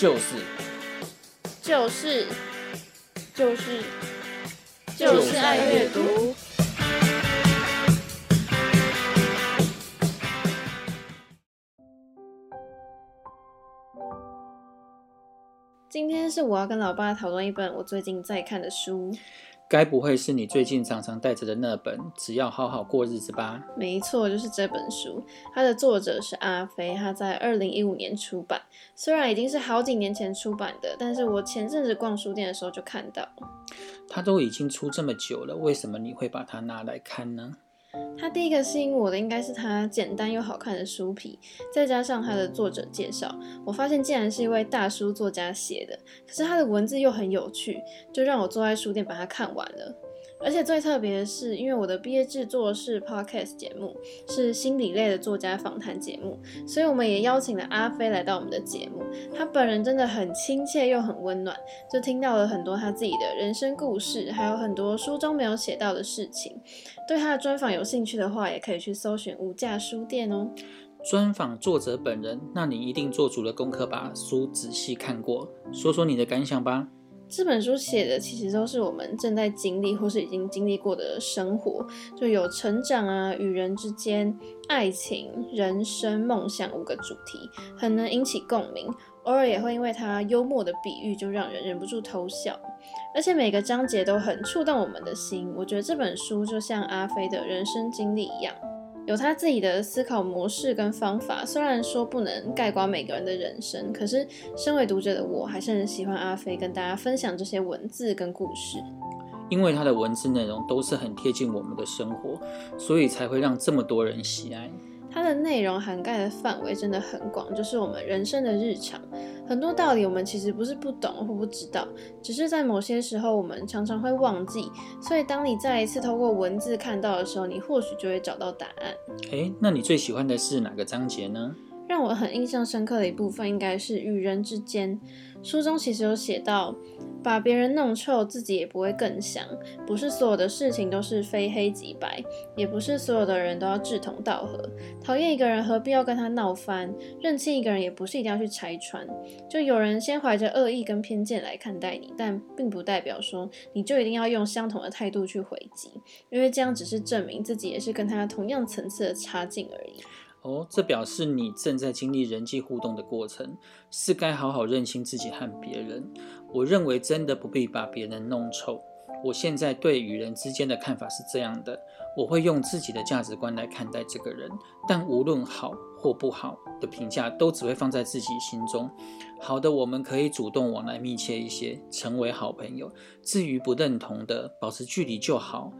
就是就是就是就是爱阅读。今天是我要跟老爸讨论一本我最近在看的书。该不会是你最近常常带着的那本《只要好好过日子》吧？没错，就是这本书。它的作者是阿飞，他在二零一五年出版。虽然已经是好几年前出版的，但是我前阵子逛书店的时候就看到。它都已经出这么久了，为什么你会把它拿来看呢？它第一个吸引我的应该是它简单又好看的书皮，再加上它的作者介绍，我发现竟然是一位大书作家写的，可是他的文字又很有趣，就让我坐在书店把它看完了。而且最特别的是，因为我的毕业制作是 podcast 节目，是心理类的作家访谈节目，所以我们也邀请了阿飞来到我们的节目。他本人真的很亲切又很温暖，就听到了很多他自己的人生故事，还有很多书中没有写到的事情。对他的专访有兴趣的话，也可以去搜寻无价书店哦。专访作者本人，那你一定做足了功课，把书仔细看过，说说你的感想吧。这本书写的其实都是我们正在经历或是已经经历过的生活，就有成长啊、与人之间、爱情、人生、梦想五个主题，很能引起共鸣。偶尔也会因为他幽默的比喻，就让人忍不住偷笑。而且每个章节都很触动我们的心。我觉得这本书就像阿飞的人生经历一样。有他自己的思考模式跟方法，虽然说不能概括每个人的人生，可是身为读者的我，还是很喜欢阿飞跟大家分享这些文字跟故事。因为他的文字内容都是很贴近我们的生活，所以才会让这么多人喜爱。它的内容涵盖的范围真的很广，就是我们人生的日常，很多道理我们其实不是不懂或不知道，只是在某些时候我们常常会忘记。所以当你再一次透过文字看到的时候，你或许就会找到答案。诶，那你最喜欢的是哪个章节呢？让我很印象深刻的一部分应该是与人之间。书中其实有写到，把别人弄臭，自己也不会更香。不是所有的事情都是非黑即白，也不是所有的人都要志同道合。讨厌一个人，何必要跟他闹翻？认清一个人，也不是一定要去拆穿。就有人先怀着恶意跟偏见来看待你，但并不代表说你就一定要用相同的态度去回击，因为这样只是证明自己也是跟他同样层次的差劲而已。哦，这表示你正在经历人际互动的过程，是该好好认清自己和别人。我认为真的不必把别人弄臭。我现在对与人之间的看法是这样的：我会用自己的价值观来看待这个人，但无论好或不好的评价，都只会放在自己心中。好的，我们可以主动往来密切一些，成为好朋友；至于不认同的，保持距离就好。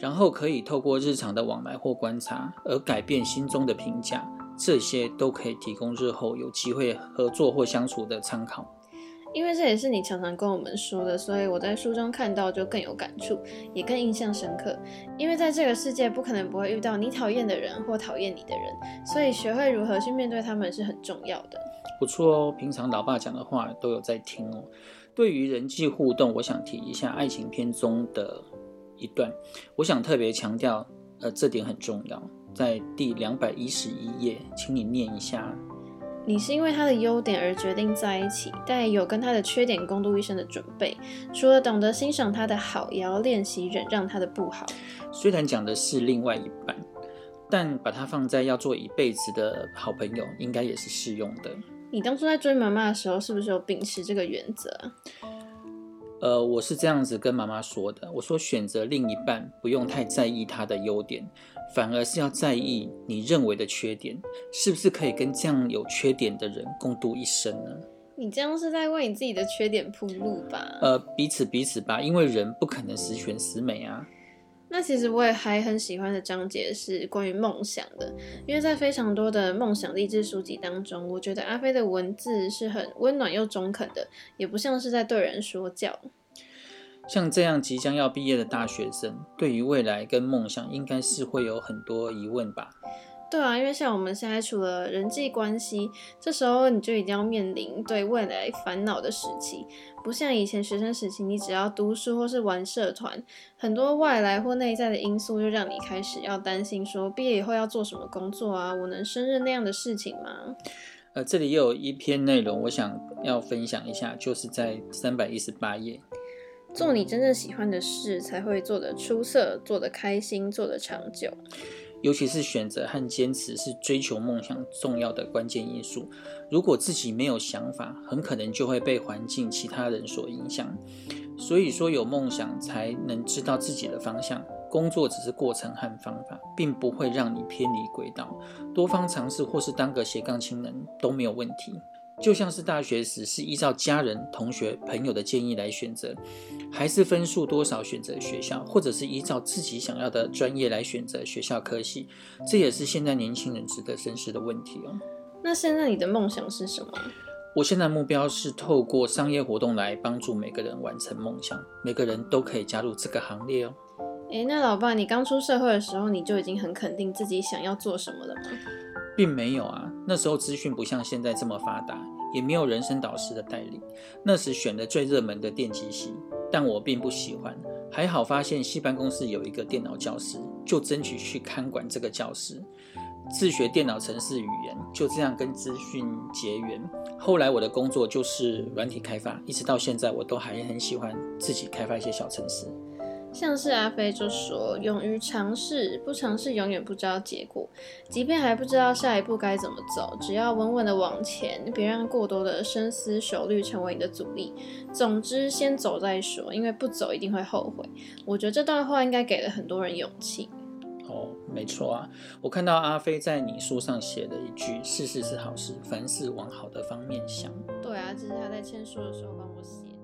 然后可以透过日常的往来或观察而改变心中的评价，这些都可以提供日后有机会合作或相处的参考。因为这也是你常常跟我们说的，所以我在书中看到就更有感触，也更印象深刻。因为在这个世界不可能不会遇到你讨厌的人或讨厌你的人，所以学会如何去面对他们是很重要的。不错哦，平常老爸讲的话都有在听哦。对于人际互动，我想提一下爱情片中的。一段，我想特别强调，呃，这点很重要，在第两百一十一页，请你念一下。你是因为他的优点而决定在一起，但有跟他的缺点共度一生的准备。除了懂得欣赏他的好，也要练习忍让他的不好。虽然讲的是另外一半，但把它放在要做一辈子的好朋友，应该也是适用的。你当初在追妈妈的时候，是不是有秉持这个原则？呃，我是这样子跟妈妈说的。我说，选择另一半不用太在意他的优点，反而是要在意你认为的缺点，是不是可以跟这样有缺点的人共度一生呢？你这样是在为你自己的缺点铺路吧？呃，彼此彼此吧，因为人不可能十全十美啊。那其实我也还很喜欢的章节是关于梦想的，因为在非常多的梦想励志书籍当中，我觉得阿飞的文字是很温暖又中肯的，也不像是在对人说教。像这样即将要毕业的大学生，对于未来跟梦想，应该是会有很多疑问吧？对啊，因为像我们现在除了人际关系，这时候你就一定要面临对未来烦恼的时期，不像以前学生时期，你只要读书或是玩社团，很多外来或内在的因素就让你开始要担心说毕业以后要做什么工作啊，我能胜任那样的事情吗？呃，这里也有一篇内容，我想要分享一下，就是在三百一十八页。做你真正喜欢的事，才会做得出色，做得开心，做得长久。尤其是选择和坚持是追求梦想重要的关键因素。如果自己没有想法，很可能就会被环境、其他人所影响。所以说，有梦想才能知道自己的方向。工作只是过程和方法，并不会让你偏离轨道。多方尝试或是当个斜杠青人都没有问题。就像是大学时是依照家人、同学、朋友的建议来选择，还是分数多少选择学校，或者是依照自己想要的专业来选择学校科系，这也是现在年轻人值得深思的问题哦。那现在你的梦想是什么？我现在目标是透过商业活动来帮助每个人完成梦想，每个人都可以加入这个行列哦。诶，那老爸，你刚出社会的时候，你就已经很肯定自己想要做什么了吗？并没有啊，那时候资讯不像现在这么发达，也没有人生导师的带领。那时选的最热门的电机系，但我并不喜欢。还好发现系办公室有一个电脑教室，就争取去看管这个教室，自学电脑程式语言，就这样跟资讯结缘。后来我的工作就是软体开发，一直到现在我都还很喜欢自己开发一些小程式。像是阿飞就说：“勇于尝试，不尝试永远不知道结果。即便还不知道下一步该怎么走，只要稳稳的往前，别让过多的深思熟虑成为你的阻力。总之，先走再说，因为不走一定会后悔。”我觉得这段话应该给了很多人勇气。哦，没错啊，我看到阿飞在你书上写了一句：“事事是好事，凡事往好的方面想。”对啊，这是他在签书的时候帮我写。